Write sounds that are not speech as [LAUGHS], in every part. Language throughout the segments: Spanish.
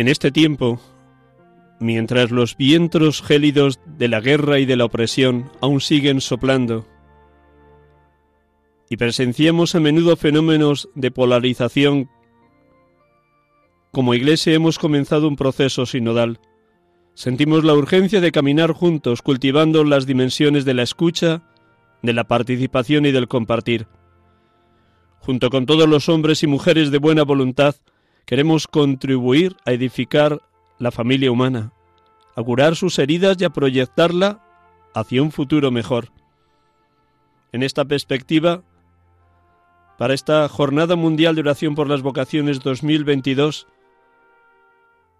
En este tiempo, mientras los vientos gélidos de la guerra y de la opresión aún siguen soplando, y presenciamos a menudo fenómenos de polarización, como Iglesia hemos comenzado un proceso sinodal. Sentimos la urgencia de caminar juntos, cultivando las dimensiones de la escucha, de la participación y del compartir. Junto con todos los hombres y mujeres de buena voluntad, Queremos contribuir a edificar la familia humana, a curar sus heridas y a proyectarla hacia un futuro mejor. En esta perspectiva, para esta Jornada Mundial de Oración por las Vocaciones 2022,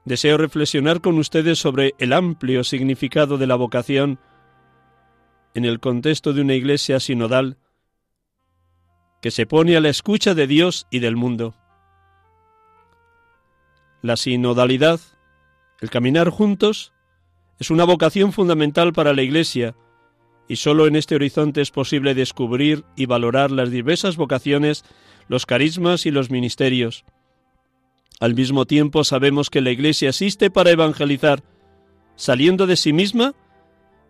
deseo reflexionar con ustedes sobre el amplio significado de la vocación en el contexto de una iglesia sinodal que se pone a la escucha de Dios y del mundo. La sinodalidad, el caminar juntos, es una vocación fundamental para la Iglesia, y sólo en este horizonte es posible descubrir y valorar las diversas vocaciones, los carismas y los ministerios. Al mismo tiempo sabemos que la Iglesia existe para evangelizar, saliendo de sí misma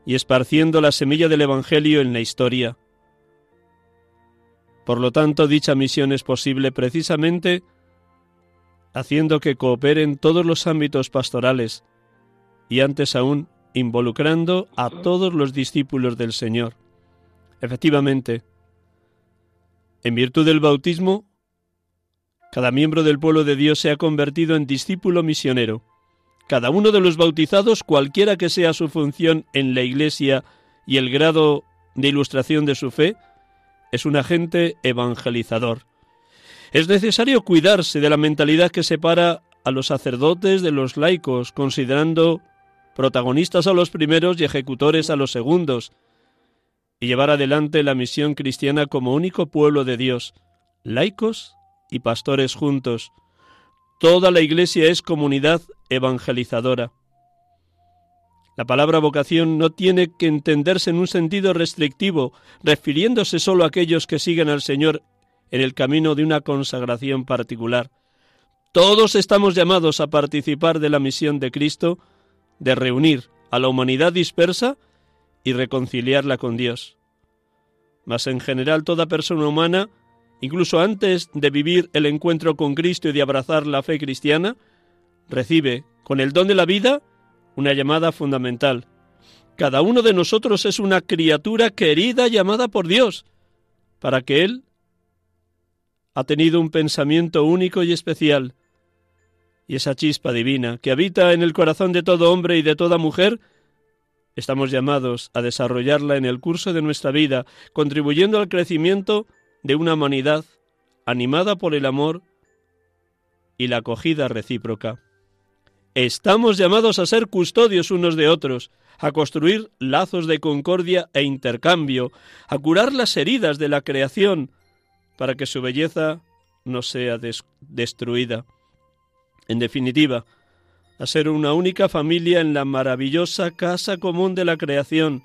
y esparciendo la semilla del Evangelio en la historia. Por lo tanto, dicha misión es posible precisamente haciendo que cooperen todos los ámbitos pastorales y antes aún involucrando a todos los discípulos del Señor. Efectivamente, en virtud del bautismo, cada miembro del pueblo de Dios se ha convertido en discípulo misionero. Cada uno de los bautizados, cualquiera que sea su función en la Iglesia y el grado de ilustración de su fe, es un agente evangelizador. Es necesario cuidarse de la mentalidad que separa a los sacerdotes de los laicos, considerando protagonistas a los primeros y ejecutores a los segundos, y llevar adelante la misión cristiana como único pueblo de Dios, laicos y pastores juntos. Toda la Iglesia es comunidad evangelizadora. La palabra vocación no tiene que entenderse en un sentido restrictivo, refiriéndose solo a aquellos que siguen al Señor en el camino de una consagración particular. Todos estamos llamados a participar de la misión de Cristo de reunir a la humanidad dispersa y reconciliarla con Dios. Mas en general toda persona humana, incluso antes de vivir el encuentro con Cristo y de abrazar la fe cristiana, recibe, con el don de la vida, una llamada fundamental. Cada uno de nosotros es una criatura querida llamada por Dios, para que Él ha tenido un pensamiento único y especial, y esa chispa divina que habita en el corazón de todo hombre y de toda mujer, estamos llamados a desarrollarla en el curso de nuestra vida, contribuyendo al crecimiento de una humanidad animada por el amor y la acogida recíproca. Estamos llamados a ser custodios unos de otros, a construir lazos de concordia e intercambio, a curar las heridas de la creación, para que su belleza no sea destruida. En definitiva, a ser una única familia en la maravillosa casa común de la creación,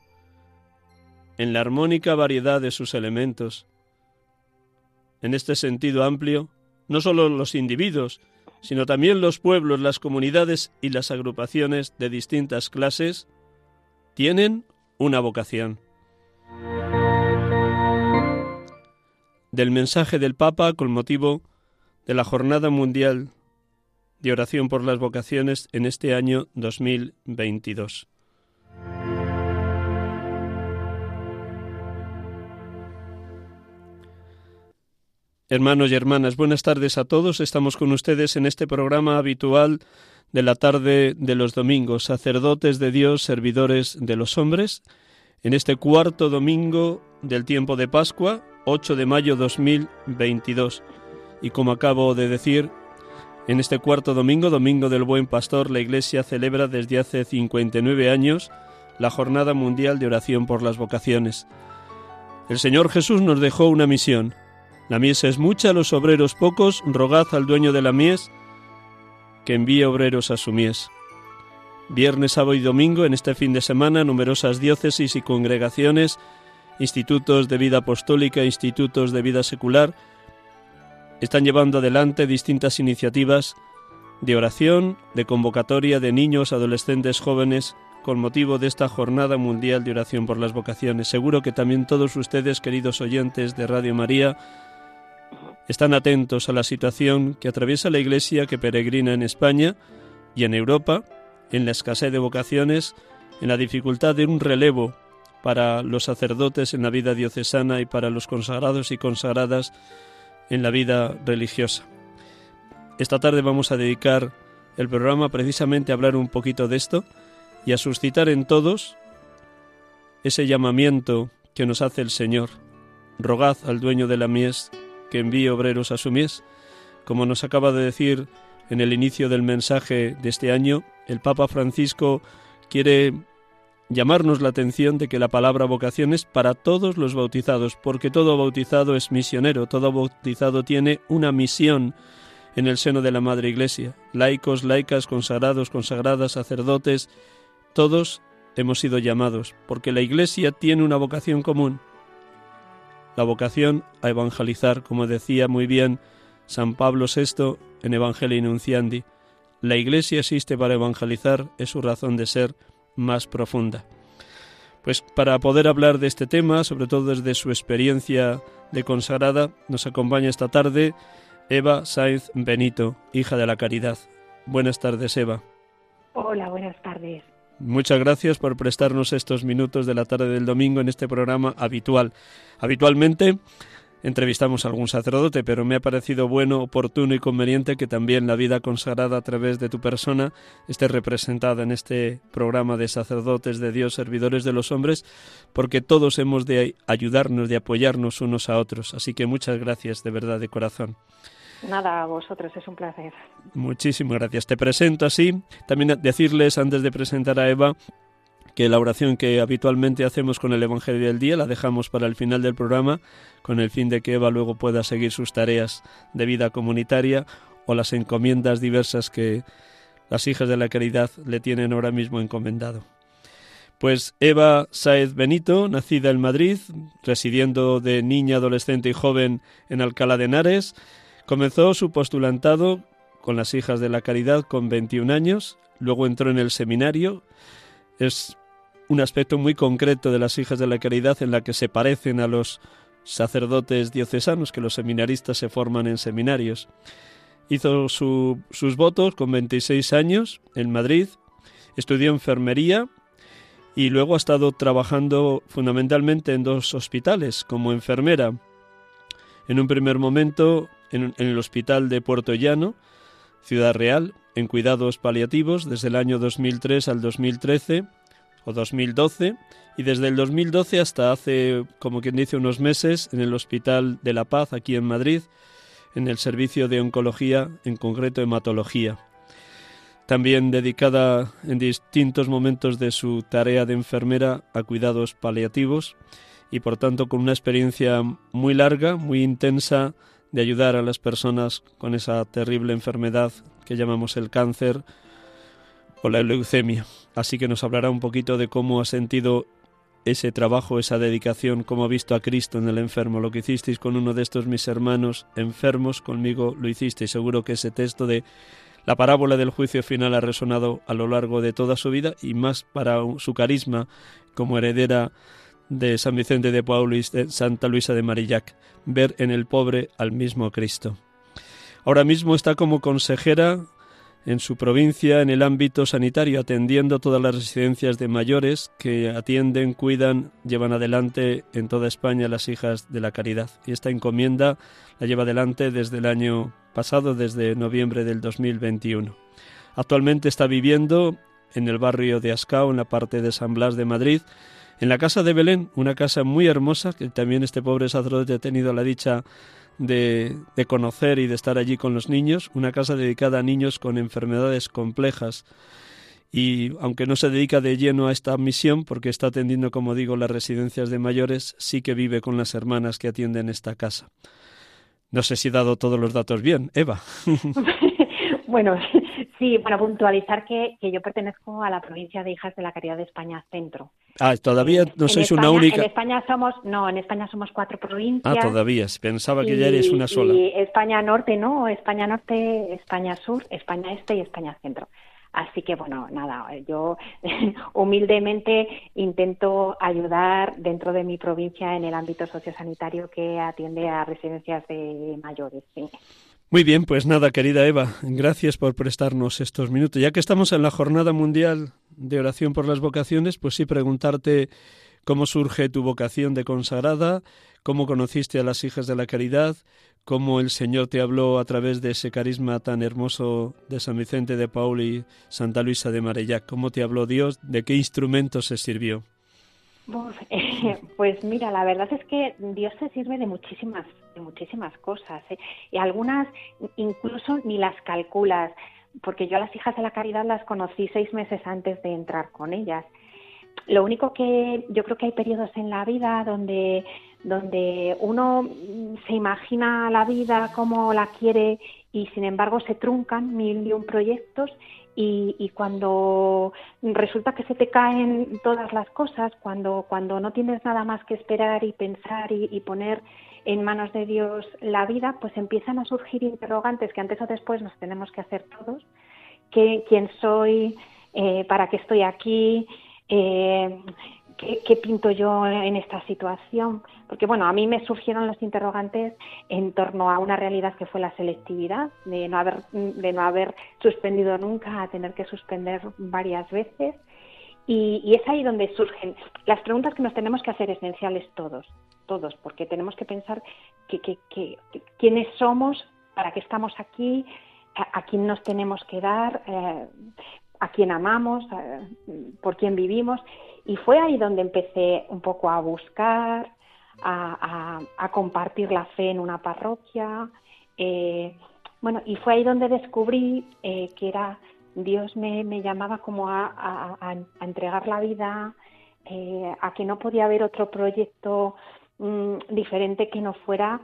en la armónica variedad de sus elementos. En este sentido amplio, no solo los individuos, sino también los pueblos, las comunidades y las agrupaciones de distintas clases tienen una vocación. Del mensaje del Papa con motivo de la Jornada Mundial de Oración por las Vocaciones en este año 2022. Hermanos y hermanas, buenas tardes a todos. Estamos con ustedes en este programa habitual de la tarde de los domingos, sacerdotes de Dios, servidores de los hombres, en este cuarto domingo del tiempo de Pascua, 8 de mayo 2022. Y como acabo de decir, en este cuarto domingo, Domingo del Buen Pastor, la Iglesia celebra desde hace 59 años la Jornada Mundial de Oración por las Vocaciones. El Señor Jesús nos dejó una misión, la mies es mucha, los obreros pocos, rogad al dueño de la mies que envíe obreros a su mies. Viernes, sábado y domingo, en este fin de semana, numerosas diócesis y congregaciones, institutos de vida apostólica, institutos de vida secular, están llevando adelante distintas iniciativas de oración, de convocatoria de niños, adolescentes, jóvenes, con motivo de esta Jornada Mundial de Oración por las Vocaciones. Seguro que también todos ustedes, queridos oyentes de Radio María, están atentos a la situación que atraviesa la Iglesia que peregrina en España y en Europa, en la escasez de vocaciones, en la dificultad de un relevo para los sacerdotes en la vida diocesana y para los consagrados y consagradas en la vida religiosa. Esta tarde vamos a dedicar el programa precisamente a hablar un poquito de esto y a suscitar en todos ese llamamiento que nos hace el Señor. Rogad al dueño de la mies que envíe obreros a su mies. Como nos acaba de decir en el inicio del mensaje de este año, el Papa Francisco quiere llamarnos la atención de que la palabra vocación es para todos los bautizados, porque todo bautizado es misionero, todo bautizado tiene una misión en el seno de la Madre Iglesia. Laicos, laicas, consagrados, consagradas, sacerdotes, todos hemos sido llamados, porque la Iglesia tiene una vocación común, la vocación a evangelizar, como decía muy bien San Pablo VI en Evangelii Nunciandi. La Iglesia existe para evangelizar, es su razón de ser más profunda. Pues para poder hablar de este tema, sobre todo desde su experiencia de consagrada, nos acompaña esta tarde Eva Sainz Benito, hija de la Caridad. Buenas tardes, Eva. Hola, buenas tardes. Muchas gracias por prestarnos estos minutos de la tarde del domingo en este programa habitual. Habitualmente entrevistamos a algún sacerdote, pero me ha parecido bueno, oportuno y conveniente que también la vida consagrada a través de tu persona esté representada en este programa de sacerdotes de Dios, servidores de los hombres, porque todos hemos de ayudarnos, de apoyarnos unos a otros. Así que muchas gracias de verdad, de corazón. Nada, a vosotros, es un placer. Muchísimas gracias. Te presento así. También decirles, antes de presentar a Eva, que la oración que habitualmente hacemos con el Evangelio del día la dejamos para el final del programa, con el fin de que Eva luego pueda seguir sus tareas de vida comunitaria o las encomiendas diversas que las hijas de la caridad le tienen ahora mismo encomendado. Pues Eva Saez Benito, nacida en Madrid, residiendo de niña, adolescente y joven en Alcalá de Henares, Comenzó su postulantado con las hijas de la caridad con 21 años, luego entró en el seminario. Es un aspecto muy concreto de las hijas de la caridad en la que se parecen a los sacerdotes diocesanos, que los seminaristas se forman en seminarios. Hizo sus votos con 26 años en Madrid, estudió enfermería y luego ha estado trabajando fundamentalmente en dos hospitales como enfermera. En un primer momento en, el Hospital de Puerto Llano, Ciudad Real, en cuidados paliativos desde el año 2003 al 2013 o 2012 y desde el 2012 hasta hace, como quien dice, unos meses en el Hospital de la Paz aquí en Madrid, en el servicio de oncología, en concreto hematología. También dedicada en distintos momentos de su tarea de enfermera a cuidados paliativos y por tanto con una experiencia muy larga, muy intensa de ayudar a las personas con esa terrible enfermedad que llamamos el cáncer o la leucemia. Así que nos hablará un poquito de cómo ha sentido ese trabajo, esa dedicación, cómo ha visto a Cristo en el enfermo. Lo que hicisteis con uno de estos mis hermanos enfermos, conmigo lo hicisteis. Seguro que ese texto de la parábola del juicio final ha resonado a lo largo de toda su vida y más para su carisma como heredera de San Vicente de Paul y de Santa Luisa de Marillac, ver en el pobre al mismo Cristo. Ahora mismo está como consejera en su provincia en el ámbito sanitario, atendiendo todas las residencias de mayores que atienden, cuidan, llevan adelante en toda España las hijas de la caridad. Y esta encomienda la lleva adelante desde el año pasado, desde noviembre del 2021. Actualmente está viviendo en el barrio de Ascao, en la parte de San Blas de Madrid, en la casa de Belén, una casa muy hermosa que también este pobre sacerdote ha tenido la dicha de, conocer y de estar allí con los niños, una casa dedicada a niños con enfermedades complejas. Y aunque no se dedica de lleno a esta misión, porque está atendiendo, como digo, las residencias de mayores, sí que vive con las hermanas que atienden esta casa. No sé si he dado todos los datos bien, Eva. [LAUGHS] bueno, [LAUGHS] sí, para puntualizar que, que yo pertenezco a la provincia de Hijas de la Caridad de España Centro. Ah, todavía no sois una única. En España somos, no, en España somos cuatro provincias. Ah, todavía. Pensaba que ya eres una sola. Y España Norte, no, España Norte, España Sur, España Este y España Centro. Así que bueno, nada, yo [LAUGHS] humildemente intento ayudar dentro de mi provincia en el ámbito sociosanitario que atiende a residencias de mayores. ¿sí? Muy bien, pues nada, querida Eva, gracias por prestarnos estos minutos. Ya que estamos en la Jornada Mundial de Oración por las Vocaciones, pues sí preguntarte cómo surge tu vocación de consagrada, cómo conociste a las hijas de la caridad, cómo el Señor te habló a través de ese carisma tan hermoso de San Vicente de Paul y Santa Luisa de Marellac, cómo te habló Dios, de qué instrumentos se sirvió. [LAUGHS] Pues mira, la verdad es que Dios se sirve de muchísimas, muchísimas cosas, ¿eh? y algunas incluso ni las calculas, porque yo a las hijas de la caridad las conocí seis meses antes de entrar con ellas. Lo único que yo creo que hay periodos en la vida donde, donde uno se imagina la vida como la quiere y sin embargo se truncan mil y un proyectos y, cuando resulta que se te caen todas las cosas, cuando, cuando no tienes nada más que esperar y pensar y, poner en manos de Dios la vida, pues empiezan a surgir interrogantes que antes o después nos tenemos que hacer todos. ¿Quién soy? Eh, ¿Para qué estoy aquí? Eh, ¿qué, pinto yo en esta situación? Porque bueno, a mí me surgieron los interrogantes en torno a una realidad que fue la selectividad, de no haber, de no haber suspendido nunca a tener que suspender varias veces. Y, es ahí donde surgen las preguntas que nos tenemos que hacer esenciales todos, todos, porque tenemos que pensar que, quiénes somos, para qué estamos aquí, a, quién nos tenemos que dar, eh, a quién amamos, por quién vivimos. Y fue ahí donde empecé un poco a buscar, a, compartir la fe en una parroquia. Eh, bueno, y fue ahí donde descubrí eh, que era Dios me, llamaba como a, entregar la vida, a que no podía haber otro proyecto mm, diferente que no fuera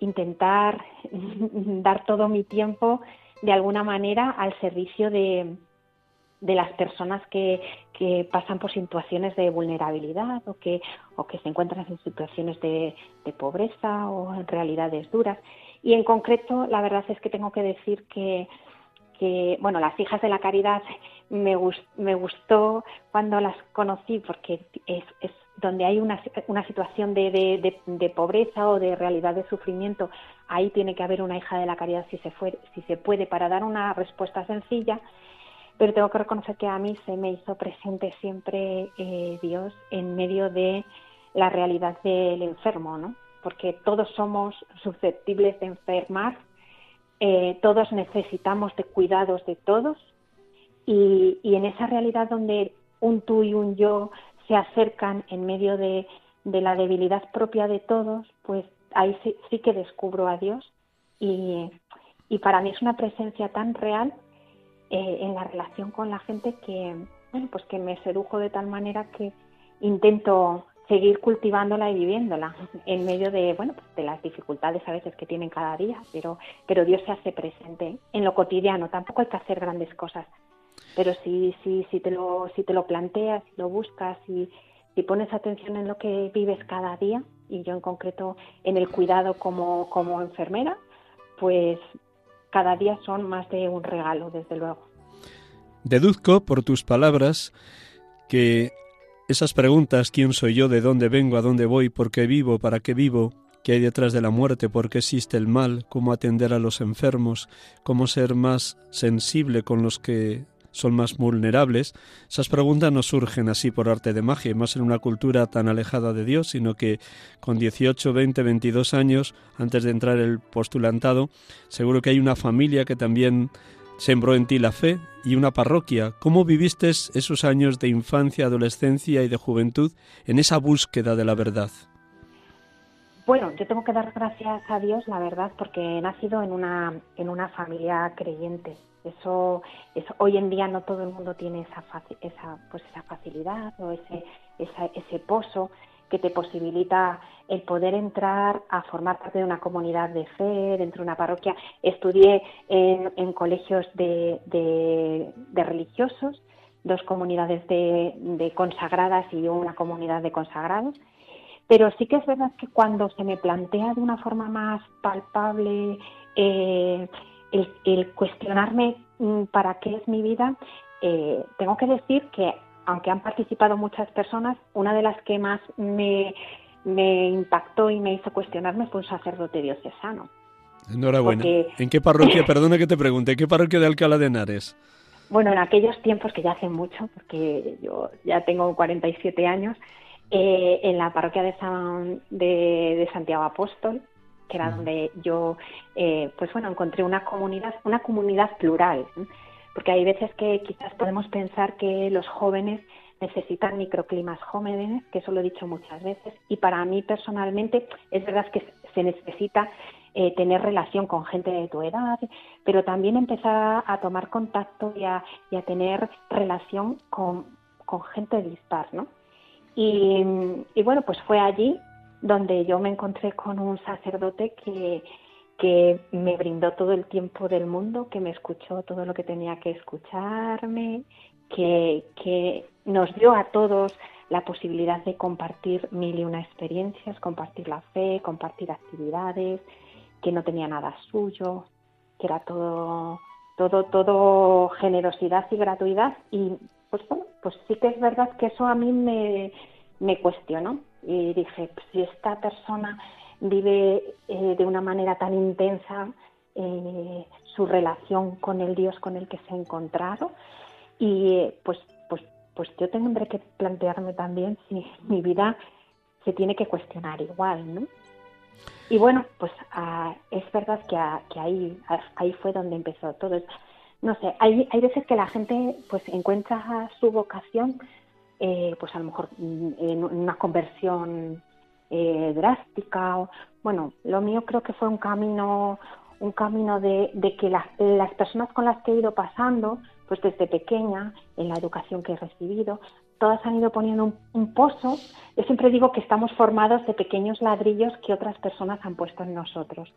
intentar [LAUGHS] dar todo mi tiempo de alguna manera al servicio de, de las personas que, que, pasan por situaciones de vulnerabilidad o que, o que se encuentran en situaciones de, pobreza o en realidades duras. Y en concreto, la verdad es que tengo que decir que, que bueno, las hijas de la caridad me, me gustó cuando las conocí porque es donde hay una, una situación de, de, de, pobreza o de realidad de sufrimiento, ahí tiene que haber una hija de la caridad si se, fue, si se puede para dar una respuesta sencilla, pero tengo que reconocer que a mí se me hizo presente siempre eh, Dios en medio de la realidad del enfermo, ¿no? Porque todos somos susceptibles de enfermar, eh, todos necesitamos de cuidados de todos y, y en esa realidad donde un tú y un yo se acercan en medio de, la debilidad propia de todos, pues ahí sí, que descubro a Dios. Y, para mí es una presencia tan real eh, en la relación con la gente que, bueno, pues que me sedujo de tal manera que intento seguir cultivándola y viviéndola en medio de, bueno, pues de las dificultades a veces que tienen cada día, pero, pero Dios se hace presente en lo cotidiano, tampoco hay que hacer grandes cosas, pero si, si, si, te, lo, si te lo planteas, si lo buscas, y si pones atención en lo que vives cada día, y yo en concreto en el cuidado como, como enfermera, pues cada día son más de un regalo, desde luego. Deduzco por tus palabras que esas preguntas, ¿quién soy yo? ¿De dónde vengo? ¿A dónde voy? ¿Por qué vivo? ¿Para qué vivo? ¿Qué hay detrás de la muerte? ¿Por qué existe el mal? ¿Cómo atender a los enfermos? ¿Cómo ser más sensible con los que son más vulnerables? Esas preguntas no surgen así por arte de magia, más en una cultura tan alejada de Dios, sino que con 18, 20, 22 años, antes de entrar el postulantado, seguro que hay una familia que también sembró en ti la fe y una parroquia. ¿Cómo viviste esos años de infancia, adolescencia y de juventud en esa búsqueda de la verdad? Bueno, yo tengo que dar gracias a Dios, la verdad, porque he nacido en una, en una familia creyente. Eso, eso hoy en día no todo el mundo tiene esa, esa, pues esa facilidad o ese, ese pozo que te posibilita el poder entrar a formar parte de una comunidad de fe, dentro de una parroquia. Estudié en, colegios de, religiosos, dos comunidades de, consagradas y una comunidad de consagrados. Pero sí que es verdad que cuando se me plantea de una forma más palpable eh, el, cuestionarme mm, para qué es mi vida, eh, tengo que decir que aunque han participado muchas personas, una de las que más me, impactó y me hizo cuestionarme fue un sacerdote diocesano. Enhorabuena. ¿En qué parroquia, perdona que te pregunte, qué parroquia de Alcalá de Henares? Bueno, en aquellos tiempos que ya hace mucho, porque yo ya tengo 47 años, eh, en la parroquia de, San, de, Santiago Apóstol, que era donde yo, eh, pues bueno, encontré una comunidad, una comunidad plural porque hay veces que quizás podemos pensar que los jóvenes necesitan microclimas jóvenes, que eso lo he dicho muchas veces, y para mí personalmente es verdad que se necesita eh, tener relación con gente de tu edad, pero también empezar a, tomar contacto y a, tener relación con, gente dispar, ¿no? Y, bueno, pues fue allí donde yo me encontré con un sacerdote que, que me brindó todo el tiempo del mundo, que me escuchó todo lo que tenía que escucharme, que, que nos dio a todos la posibilidad de compartir mil y una experiencias, compartir la fe, compartir actividades, que no tenía nada suyo, que era todo, todo, todo generosidad y gratuidad. Pues bueno, pues sí que es verdad que eso a mí me, me cuestionó. Y dije, pues, si esta persona vive eh, de una manera tan intensa eh, su relación con el Dios con el que se ha encontrado y eh, pues pues pues yo tendré que plantearme también si [LAUGHS] mi vida se tiene que cuestionar igual, ¿no? Y bueno, pues ah, es verdad que, ah, ahí, ah, ahí fue donde empezó todo. No sé, hay, hay veces que la gente pues encuentra su vocación, pues a lo mejor mm, en una conversión eh, drástica. Bueno, lo mío creo que fue un camino, un camino de, que las, personas con las que he ido pasando, pues desde pequeña, en la educación que he recibido, todas han ido poniendo un, pozo. Yo siempre digo que estamos formados de pequeños ladrillos que otras personas han puesto en nosotros.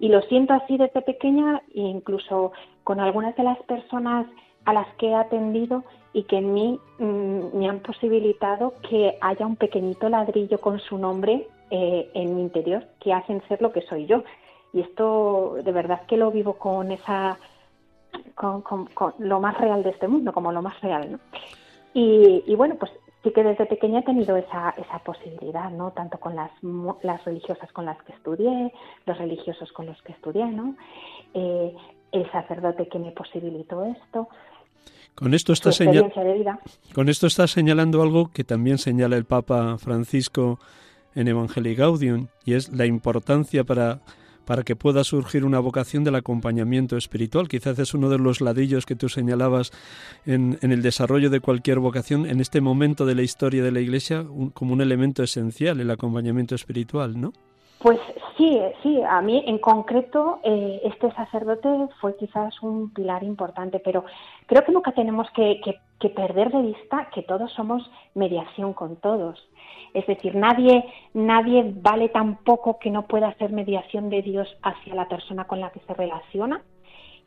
Y lo siento así desde pequeña e incluso con algunas de las personas a las que he atendido y que en mí mm, me han posibilitado que haya un pequeñito ladrillo con su nombre eh, en mi interior que hacen ser lo que soy yo. Y esto de verdad que lo vivo con esa, con, lo más real de este mundo, como lo más real. ¿no? Y, bueno, pues sí que desde pequeña he tenido esa, esa posibilidad, ¿no? Tanto con las, las religiosas con las que estudié, los religiosos con los que estudié, ¿no? Eh, el sacerdote que me posibilitó esto. Con esto, está con esto está señalando algo que también señala el Papa Francisco en Evangelii Gaudium, y es la importancia para, para que pueda surgir una vocación del acompañamiento espiritual. Quizás es uno de los ladrillos que tú señalabas en, en el desarrollo de cualquier vocación, en este momento de la historia de la Iglesia, como un elemento esencial, el acompañamiento espiritual, ¿no? Pues sí, sí, a mí en concreto eh, este sacerdote fue quizás un pilar importante, pero creo que nunca tenemos que, perder de vista que todos somos mediación con todos. Es decir, nadie, nadie vale tan poco que no pueda hacer mediación de Dios hacia la persona con la que se relaciona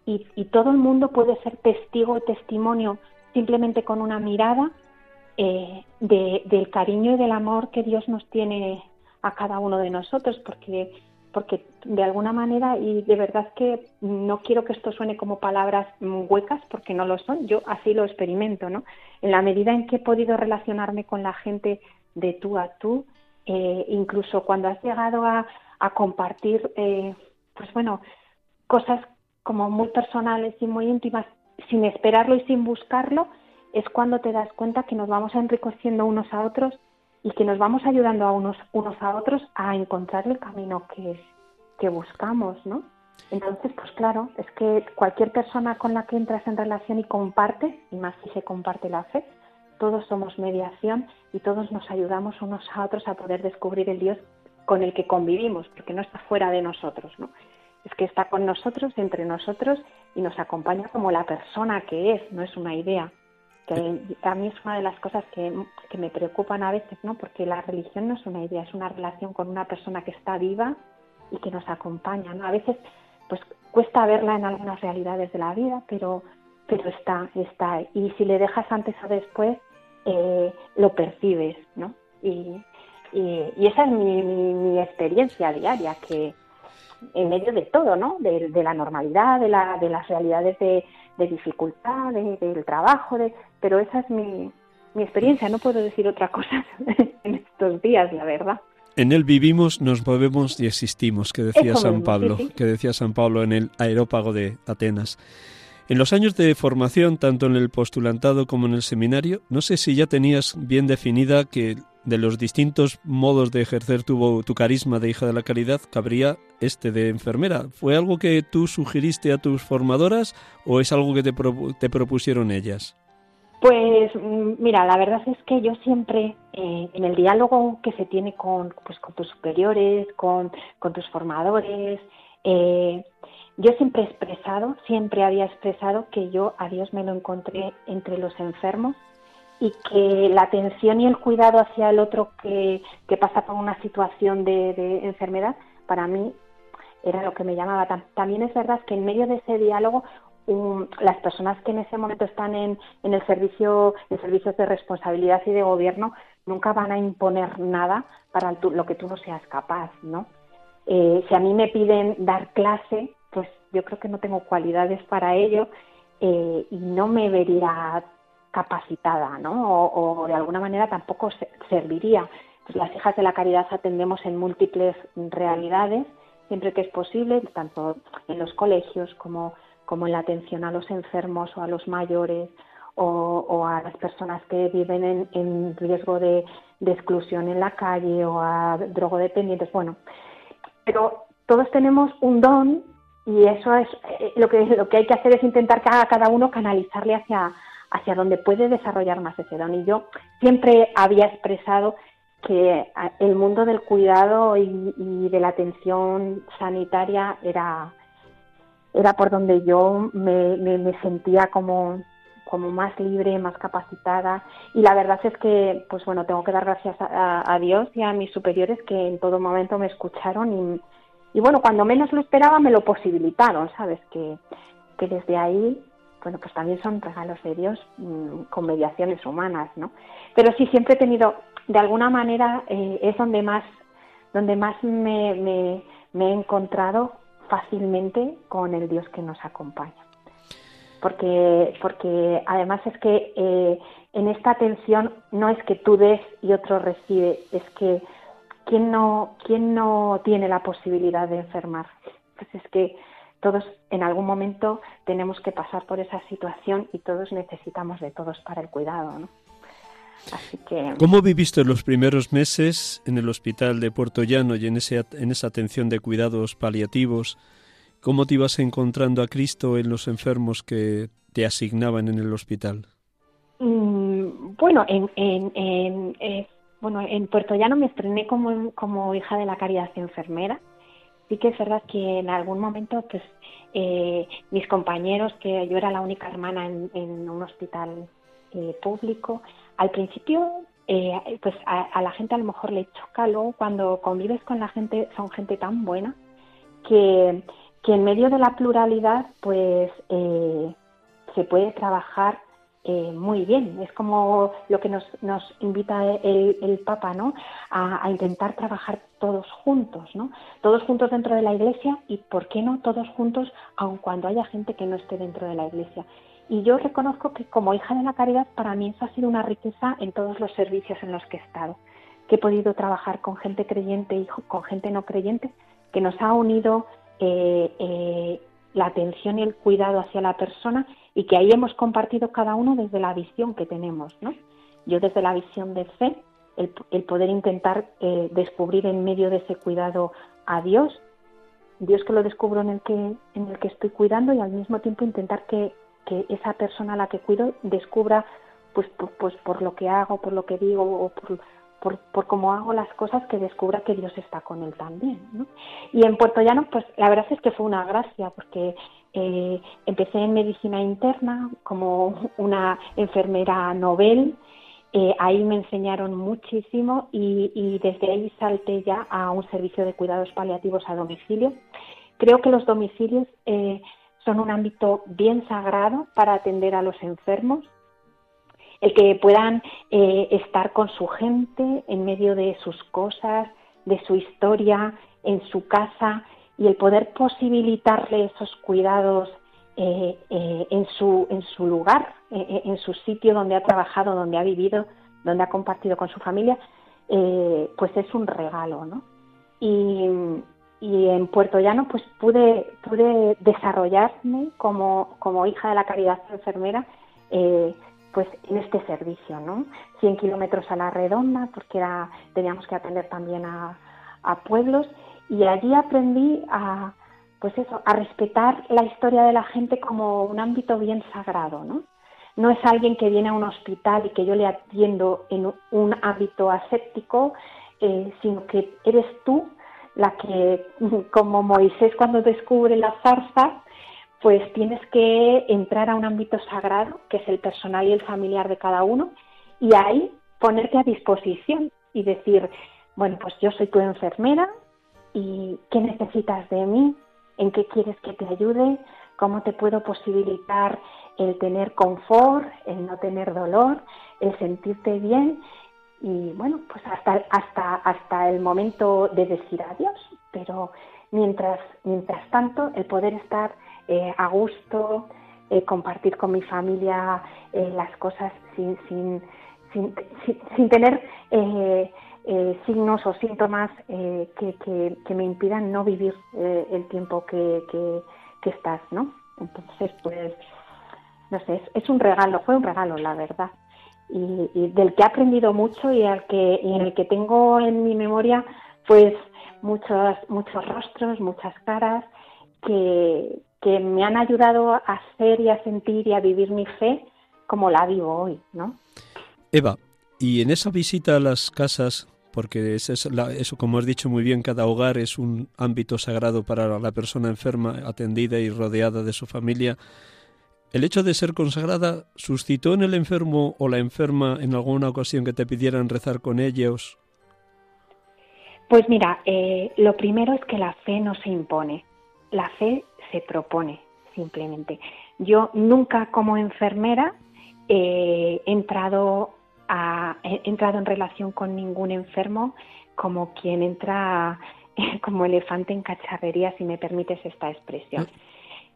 y, todo el mundo puede ser testigo y testimonio simplemente con una mirada eh, del cariño y del amor que Dios nos tiene a cada uno de nosotros, porque, porque de alguna manera, y de verdad que no quiero que esto suene como palabras huecas, porque no lo son, yo así lo experimento, ¿no? En la medida en que he podido relacionarme con la gente de tú a tú, eh, incluso cuando has llegado a, compartir, eh, pues bueno, cosas como muy personales y muy íntimas, sin esperarlo y sin buscarlo, es cuando te das cuenta que nos vamos enriqueciendo unos a otros y que nos vamos ayudando a unos, unos a otros a encontrar el camino que, que buscamos, ¿no? Entonces, pues claro, es que cualquier persona con la que entras en relación y compartes, y más si se comparte la fe, todos somos mediación y todos nos ayudamos unos a otros a poder descubrir el Dios con el que convivimos, porque no está fuera de nosotros, ¿no? Es que está con nosotros, entre nosotros, y nos acompaña como la persona que es, no es una idea que a mí es una de las cosas que, me preocupan a veces, ¿no? Porque la religión no es una idea, es una relación con una persona que está viva y que nos acompaña, ¿no? A veces, pues cuesta verla en algunas realidades de la vida, pero, pero está, está. Y si le dejas antes o después, eh, lo percibes, ¿no? Y, y, esa es mi, mi, experiencia diaria, que en medio de todo, ¿no? De, de la normalidad, de, la, de las realidades de, de dificultad, del trabajo, de, pero esa es mi, mi experiencia, no puedo decir otra cosa [LAUGHS] en estos días, la verdad. En él vivimos, nos movemos y existimos, que decía San Pablo, que decía San Pablo en el aerópago de Atenas. En los años de formación, tanto en el postulantado como en el seminario, no sé si ya tenías bien definida que de los distintos modos de ejercer tu, tu carisma de hija de la caridad, cabría este de enfermera. ¿Fue algo que tú sugeriste a tus formadoras o es algo que te, te propusieron ellas? Pues mm, mira, la verdad es que yo siempre eh, en el diálogo que se tiene con, pues, con tus superiores, con, con tus formadores, eh, yo siempre he expresado, siempre había expresado que yo a Dios me lo encontré entre los enfermos y que la atención y el cuidado hacia el otro que, pasa por una situación de, enfermedad, para mí era lo que me llamaba. También es verdad que en medio de ese diálogo las personas que en ese momento están en, en el servicio, en servicios de responsabilidad y de gobierno, nunca van a imponer nada para lo que tú no seas capaz, ¿no? Eh, si a mí me piden dar clase, pues yo creo que no tengo cualidades para ello eh, y no me vería capacitada, ¿no? O, de alguna manera tampoco serviría. Las hijas de la caridad atendemos en múltiples realidades, siempre que es posible, tanto en los colegios como, como en la atención a los enfermos o a los mayores o, a las personas que viven en, riesgo de, exclusión en la calle o a drogodependientes. Bueno, pero todos tenemos un don y eso es eh, lo que lo que hay que hacer es intentar cada, cada uno canalizarle hacia hacia donde puede desarrollar más ese don. Y yo siempre había expresado que el mundo del cuidado y, de la atención sanitaria era, era por donde yo me, me, sentía como, como más libre, más capacitada. Y la verdad es que, pues bueno, tengo que dar gracias a, Dios y a mis superiores que en todo momento me escucharon y, y bueno, cuando menos lo esperaba me lo posibilitaron, ¿sabes? Que, que desde ahí bueno, pues también son regalos de Dios mm, con mediaciones humanas, ¿no? Pero sí, siempre he tenido, de alguna manera, eh, es donde más, donde más me, he encontrado fácilmente con el Dios que nos acompaña. Porque, porque además es que eh, en esta atención no es que tú des y otro recibe, es que ¿quién no, quién no tiene la posibilidad de enfermar? Pues es que todos en algún momento tenemos que pasar por esa situación y todos necesitamos de todos para el cuidado, ¿no? Así que... ¿Cómo viviste los primeros meses en el hospital de Puerto Llano y en, ese, en esa atención de cuidados paliativos? ¿Cómo te ibas encontrando a Cristo en los enfermos que te asignaban en el hospital? Mm, bueno, en, en, en, eh, bueno, en Puerto Llano me estrené como, como hija de la caridad enfermera. Sí que es verdad que en algún momento, pues, eh, mis compañeros, que yo era la única hermana en, un hospital eh, público, al principio, eh, pues a, la gente a lo mejor le choca, luego cuando convives con la gente, son gente tan buena que, que en medio de la pluralidad, pues, se puede trabajar eh, muy bien. Es como lo que nos, nos invita el, el Papa, ¿no? A, intentar trabajar todos juntos, ¿no? Todos juntos dentro de la Iglesia y, ¿por qué no todos juntos, aun cuando haya gente que no esté dentro de la Iglesia? Y yo reconozco que como hija de la caridad, para mí eso ha sido una riqueza en todos los servicios en los que he estado. Que he podido trabajar con gente creyente y con gente no creyente, que nos ha unido eh, eh, la atención y el cuidado hacia la persona y que ahí hemos compartido cada uno desde la visión que tenemos, ¿no? Yo desde la visión de fe, el, poder intentar eh, descubrir en medio de ese cuidado a Dios, Dios que lo descubro en el que, en el que estoy cuidando y al mismo tiempo intentar que, que esa persona a la que cuido descubra pues, pues por lo que hago, por lo que digo o por, por, por, cómo hago las cosas, que descubra que Dios está con él también. Y en Puerto Llano, pues la verdad es que fue una gracia, porque eh, empecé en medicina interna como una enfermera novel. Eh, ahí me enseñaron muchísimo y, y, desde ahí salté ya a un servicio de cuidados paliativos a domicilio. Creo que los domicilios eh, son un ámbito bien sagrado para atender a los enfermos el que puedan eh, estar con su gente en medio de sus cosas, de su historia, en su casa y el poder posibilitarle esos cuidados eh, eh, en, su, en su lugar, en su sitio donde ha trabajado, donde ha vivido, donde ha compartido con su familia, pues es un regalo, ¿no? Y, y, en Puerto Llano pues pude, pude desarrollarme como, como hija de la caridad enfermera pues en este servicio, ¿no? 100 kilómetros a la redonda, porque era, teníamos que atender también a, pueblos, y allí aprendí a, pues eso, a respetar la historia de la gente como un ámbito bien sagrado, ¿no? No es alguien que viene a un hospital y que yo le atiendo en un ámbito aséptico, eh, sino que eres tú la que, [LAUGHS] como Moisés cuando descubre la zarza, pues tienes que entrar a un ámbito sagrado, que es el personal y el familiar de cada uno, y ahí ponerte a disposición y decir, bueno, pues yo soy tu enfermera y qué necesitas de mí, en qué quieres que te ayude, cómo te puedo posibilitar el tener confort, el no tener dolor, el sentirte bien y bueno, pues hasta hasta hasta el momento de decir adiós, pero mientras mientras tanto el poder estar eh, a gusto, eh, compartir con mi familia eh, las cosas sin, sin, sin, sin, tener signos o síntomas que, que, me impidan no vivir el tiempo que, que, estás, ¿no? Entonces, pues, no sé, es, un regalo, fue un regalo, la verdad. Y, del que he aprendido mucho y, al que, y en el que tengo en mi memoria, pues, muchos, muchos rostros, muchas caras que, que me han ayudado a hacer y a sentir y a vivir mi fe como la vivo hoy, ¿no? Eva, y en esa visita a las casas, porque es, eso, como has dicho muy bien, cada hogar es un ámbito sagrado para la persona enferma, atendida y rodeada de su familia. ¿El hecho de ser consagrada suscitó en el enfermo o la enferma en alguna ocasión que te pidieran rezar con ellos? Pues mira, eh, lo primero es que la fe no se impone. La fe se propone simplemente. Yo nunca como enfermera he entrado, he entrado en relación con ningún enfermo como quien entra [LAUGHS] como elefante en cacharrería, si me permites esta expresión.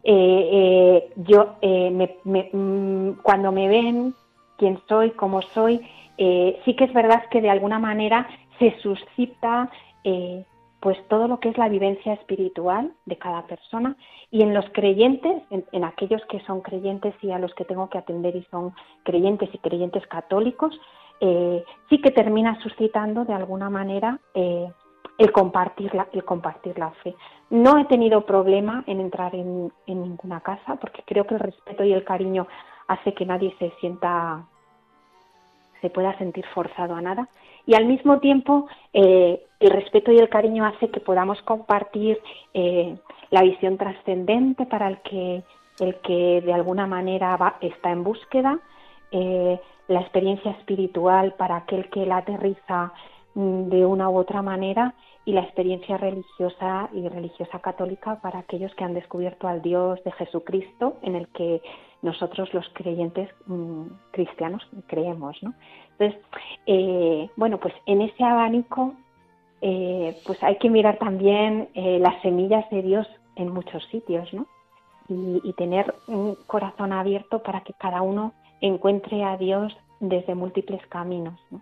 Eh, eh, yo, eh, mm, cuando me ven, quién soy, cómo soy, sí que es verdad que de alguna manera se suscita pues todo lo que es la vivencia espiritual de cada persona y en los creyentes, en, aquellos que son creyentes y a los que tengo que atender y son creyentes y creyentes católicos, eh, sí que termina suscitando de alguna manera eh, el, compartir la, el compartir la fe. No he tenido problema en entrar en, en ninguna casa porque creo que el respeto y el cariño hace que nadie se sienta, se pueda sentir forzado a nada y al mismo tiempo eh, el respeto y el cariño hace que podamos compartir eh, la visión trascendente para el que el que de alguna manera está en búsqueda, eh, la experiencia espiritual para aquel que la aterriza mm, de una u otra manera y la experiencia religiosa y religiosa católica para aquellos que han descubierto al Dios de Jesucristo en el que nosotros los creyentes mm, cristianos creemos, ¿no? Entonces, eh, bueno, pues en ese abanico, eh, pues hay que mirar también eh, las semillas de Dios en muchos sitios, ¿no? Y, tener un corazón abierto para que cada uno encuentre a Dios desde múltiples caminos, ¿no?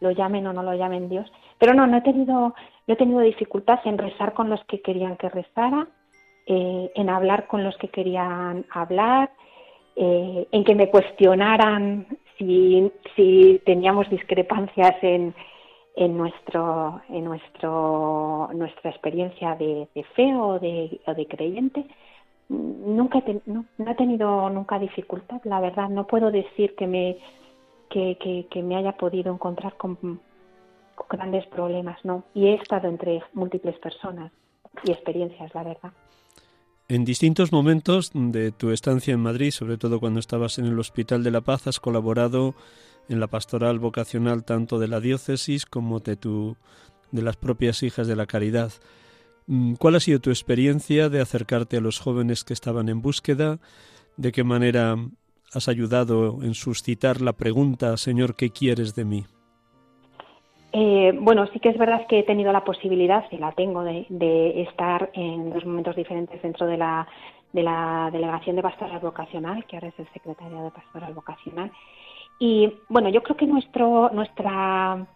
Lo llamen o no lo llamen Dios. Pero no, no he tenido, no he tenido dificultad en rezar con los que querían que rezara, en hablar con los que querían hablar, eh, en que me cuestionaran si, teníamos discrepancias en, en nuestro en nuestro nuestra experiencia de, fe o de, o de creyente nunca no, he tenido nunca dificultad la verdad. No puedo decir que me que, que, me haya podido encontrar con, con, grandes problemas no y he estado entre múltiples personas y experiencias la verdad en distintos momentos de tu estancia en Madrid, sobre todo cuando estabas en el Hospital de la Paz, has colaborado en la pastoral vocacional tanto de la diócesis como de, de las propias hijas de la caridad. Mm, ¿Cuál ha sido tu experiencia de acercarte a los jóvenes que estaban en búsqueda? ¿De qué manera has ayudado en suscitar la pregunta, Señor, ¿qué quieres de mí? Eh, bueno, sí que es verdad que he tenido la posibilidad, y la tengo, de, estar en dos momentos diferentes dentro de la, de la Delegación de Pastoral Vocacional, que ahora es el Secretariado de Pastoral Vocacional. Y bueno, yo creo que nuestro, nuestra,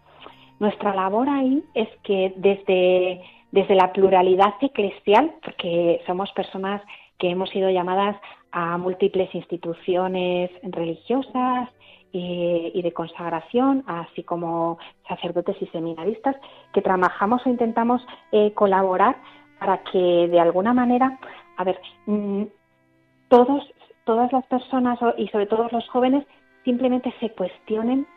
nuestra labor ahí es que desde, desde la pluralidad eclesial, porque somos personas que hemos sido llamadas a múltiples instituciones religiosas, y, de consagración, así como sacerdotes y seminaristas, que trabajamos o intentamos eh, colaborar para que de alguna manera, a ver, mm, todos, todas las personas y sobre todo los jóvenes simplemente se cuestionen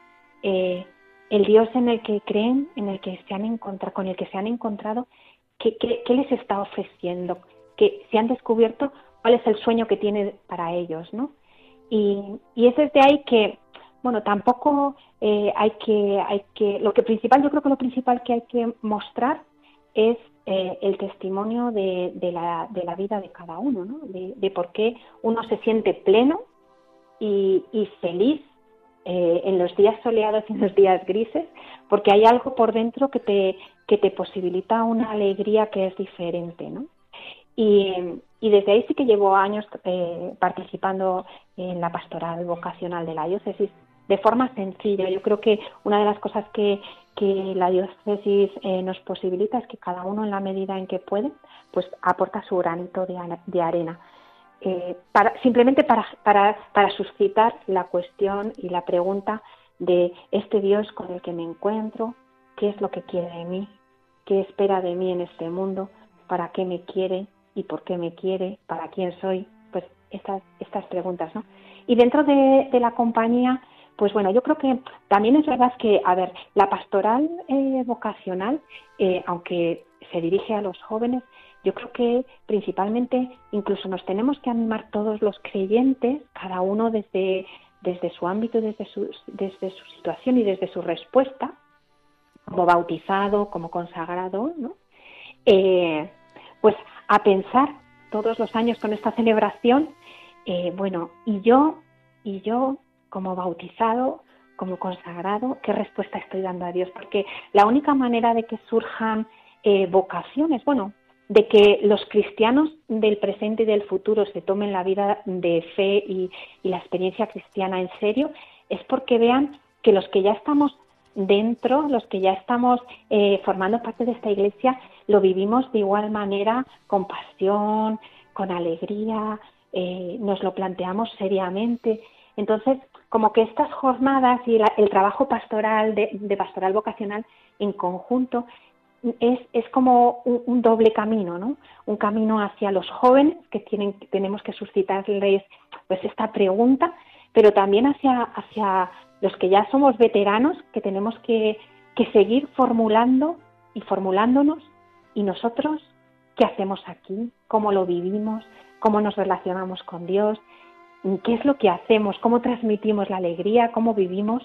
eh, el Dios en el que creen, en el que se han encontrado, con el que se han encontrado, qué, qué les está ofreciendo, que se han descubierto cuál es el sueño que tiene para ellos, ¿no? Y, y es desde ahí que bueno, tampoco eh, hay que, hay que, lo que principal, yo creo que lo principal que hay que mostrar es eh, el testimonio de, la, de la vida de cada uno, ¿no? de, de por qué uno se siente pleno y, y feliz eh, en los días soleados y en los días grises, porque hay algo por dentro que te, que te posibilita una alegría que es diferente, ¿no? Y, y desde ahí sí que llevo años eh, participando en la pastoral vocacional de la diócesis de forma sencilla. Yo creo que una de las cosas que, que la diócesis eh, nos posibilita es que cada uno en la medida en que puede, pues aporta su granito de, arena. Eh, para, simplemente para, para, para suscitar la cuestión y la pregunta de este Dios con el que me encuentro, qué es lo que quiere de mí, qué espera de mí en este mundo, para qué me quiere y por qué me quiere, para quién soy, pues estas, estas preguntas, ¿no? Y dentro de, de la compañía, pues bueno, yo creo que también es verdad que, a ver, la pastoral eh, vocacional, eh, aunque se dirige a los jóvenes, yo creo que principalmente incluso nos tenemos que animar todos los creyentes, cada uno desde, desde su ámbito, desde su, desde su situación y desde su respuesta, como bautizado, como consagrado, ¿no? Eh, pues a pensar todos los años con esta celebración, bueno, y yo, y yo como bautizado, como consagrado, qué respuesta estoy dando a Dios, porque la única manera de que surjan eh, vocaciones, bueno, de que los cristianos del presente y del futuro se tomen la vida de fe y, la experiencia cristiana en serio, es porque vean que los que ya estamos dentro, los que ya estamos eh, formando parte de esta iglesia, lo vivimos de igual manera, con pasión, con alegría, eh, nos lo planteamos seriamente. Entonces, como que estas jornadas y el trabajo pastoral de, pastoral vocacional en conjunto es, es como un, doble camino, ¿no? Un camino hacia los jóvenes que tienen, tenemos que suscitarles pues esta pregunta, pero también hacia, hacia los que ya somos veteranos, que tenemos que, que seguir formulando y formulándonos y nosotros qué hacemos aquí, cómo lo vivimos, cómo nos relacionamos con Dios, qué es lo que hacemos, cómo transmitimos la alegría, cómo vivimos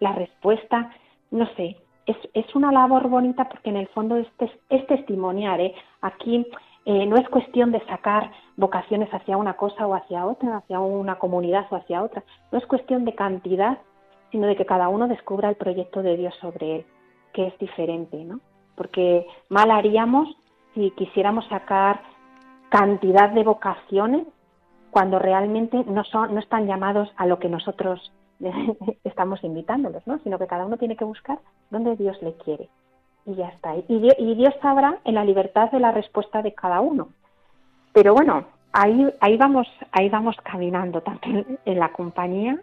la respuesta, no sé, es, es una labor bonita porque en el fondo es, es testimoniar. ¿eh? Aquí eh, no es cuestión de sacar vocaciones hacia una cosa o hacia otra, hacia una comunidad o hacia otra. No es cuestión de cantidad, sino de que cada uno descubra el proyecto de Dios sobre él, que es diferente, ¿no? Porque mal haríamos si quisiéramos sacar cantidad de vocaciones cuando realmente no, son, no están llamados a lo que nosotros [LAUGHS] estamos invitándolos, ¿no? Sino que cada uno tiene que buscar dónde Dios le quiere. Y ya está. Y y Dios sabrá en la libertad de la respuesta de cada uno. Pero bueno, ahí, ahí, vamos, ahí vamos caminando, tanto [LAUGHS] en, la compañía,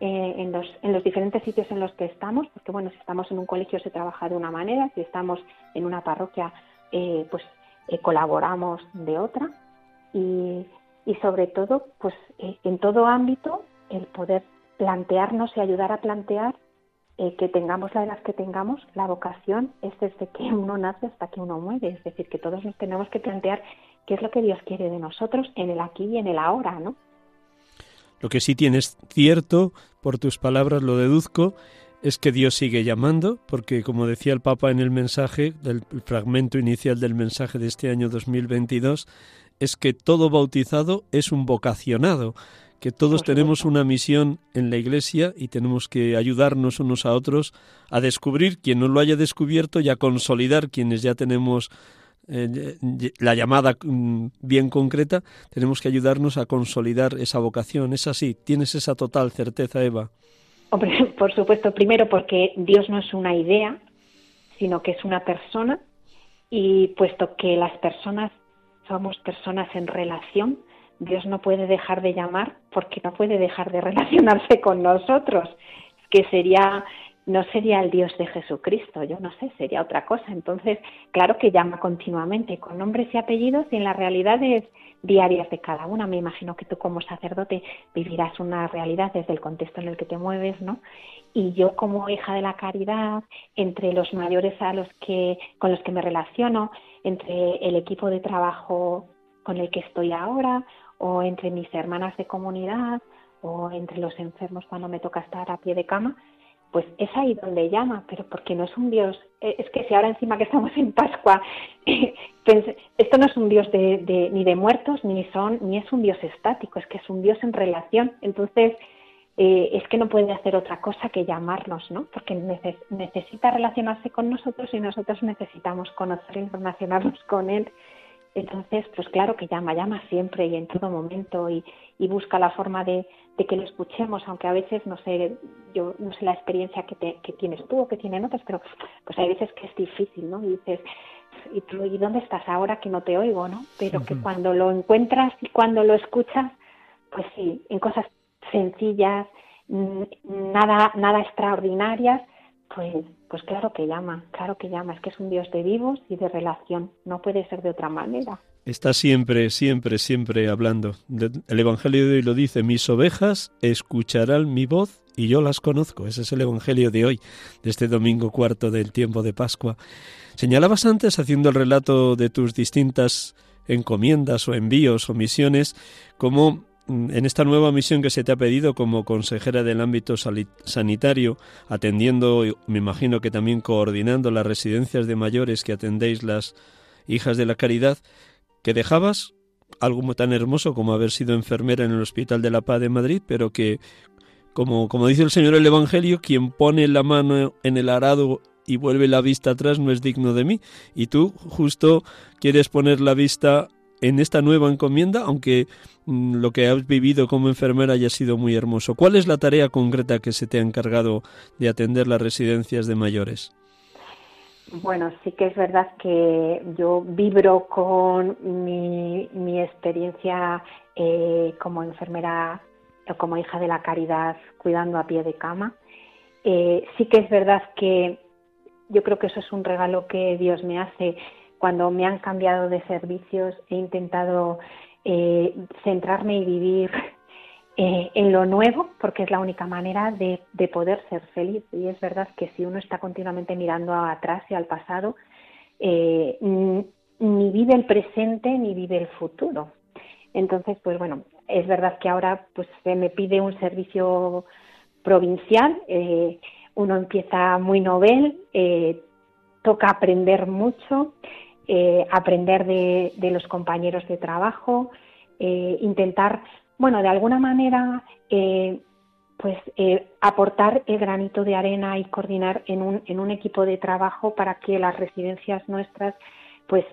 eh, en, los, en los diferentes sitios en los que estamos, porque bueno, si estamos en un colegio se trabaja de una manera, si estamos en una parroquia, eh, pues eh, colaboramos de otra. Y, y sobre todo, pues en todo ámbito, el poder plantearnos y ayudar a plantear eh, que tengamos la edad que tengamos, la vocación es desde que [LAUGHS] uno nace hasta que uno muere. Es decir, que todos nos tenemos que plantear qué es lo que Dios quiere de nosotros en el aquí y en el ahora, ¿no? Lo que sí tienes cierto, por tus palabras lo deduzco, es que Dios sigue llamando, porque como decía el Papa en el mensaje, del fragmento inicial del mensaje de este año 2022, es que todo bautizado es un vocacionado, que todos tenemos una misión en la Iglesia y tenemos que ayudarnos unos a otros a descubrir quien no lo haya descubierto y a consolidar quienes ya tenemos eh, la llamada mm, bien concreta, tenemos que ayudarnos a consolidar esa vocación. Es así, tienes esa total certeza, Eva. Hombre, [LAUGHS] por supuesto, primero porque Dios no es una idea, sino que es una persona y puesto que las personas somos personas en relación, Dios no puede dejar de llamar porque no puede dejar de [LAUGHS] relacionarse con nosotros, que sería no sería el Dios de Jesucristo, yo no sé, sería otra cosa. Entonces, claro que llama continuamente con nombres y apellidos y en las realidades diarias de cada una. Me imagino que tú como sacerdote vivirás una realidad desde el contexto en el que te mueves, ¿no? Y yo como hija de la caridad, entre los mayores a los que con los que me relaciono, entre el equipo de trabajo con el que estoy ahora o entre mis hermanas de comunidad o entre los enfermos cuando me toca estar a pie de cama, pues es ahí donde llama, pero porque no es un Dios, eh, es que si ahora encima que estamos en Pascua, [LAUGHS] esto no es un Dios de, ni de muertos, ni son, ni es un Dios estático, es que es un Dios en relación. Entonces, eh, es que no puede hacer otra cosa que llamarnos, ¿no? Porque necesita relacionarse con nosotros y nosotros necesitamos conocer y relacionarnos con Él. Entonces, pues claro que llama, llama siempre y en todo momento y, busca la forma de, que lo escuchemos, aunque a veces, no sé, yo no sé la experiencia que, que tienes tú o que tienen otras, pero pues hay veces que es difícil, ¿no? Y dices, ¿y, tú, ¿y dónde estás ahora que no te oigo, no? Pero que cuando lo encuentras y cuando lo escuchas, pues sí, en cosas sencillas, nada, nada extraordinarias, pues, pues claro que llama, claro que llama, es que es un Dios de vivos y de relación, no puede ser de otra manera. Está siempre, siempre, siempre hablando. El Evangelio de hoy lo dice, mis ovejas escucharán mi voz y yo las conozco. Ese es el Evangelio de hoy, de este domingo cuarto del tiempo de Pascua. Señalabas antes, haciendo el relato de tus distintas encomiendas o envíos o misiones, como Mm, en esta nueva misión que se te ha pedido como consejera del ámbito sanitario, atendiendo, me imagino que también coordinando las residencias de mayores que atendéis las hijas de la caridad, que dejabas algo tan hermoso como haber sido enfermera en el Hospital de la Paz de Madrid, pero que, como, como dice el Señor el Evangelio, quien pone la mano en el arado y vuelve la vista atrás no es digno de mí. Y tú justo quieres poner la vista en esta nueva encomienda, aunque mm, lo que has vivido como enfermera haya sido muy hermoso. ¿Cuál es la tarea concreta que se te ha encargado de atender las residencias de mayores? Bueno, sí que es verdad que yo vibro con mi, experiencia eh, como enfermera o como hija de la caridad cuidando a pie de cama. Eh, sí que es verdad que yo creo que eso es un regalo que Dios me hace cuando me han cambiado de servicios he intentado eh, centrarme y vivir [LAUGHS] eh, en lo nuevo, porque es la única manera de, poder ser feliz. Y es verdad que si uno está continuamente mirando atrás y al pasado, eh, ni vive el presente ni vive el futuro. Entonces, pues bueno, es verdad que ahora pues se me pide un servicio provincial, uno empieza muy novel, toca aprender mucho, aprender de, los compañeros de trabajo, intentar bueno, de alguna manera, eh, pues eh, aportar el granito de arena y coordinar en un, equipo de trabajo para que las residencias nuestras, pues,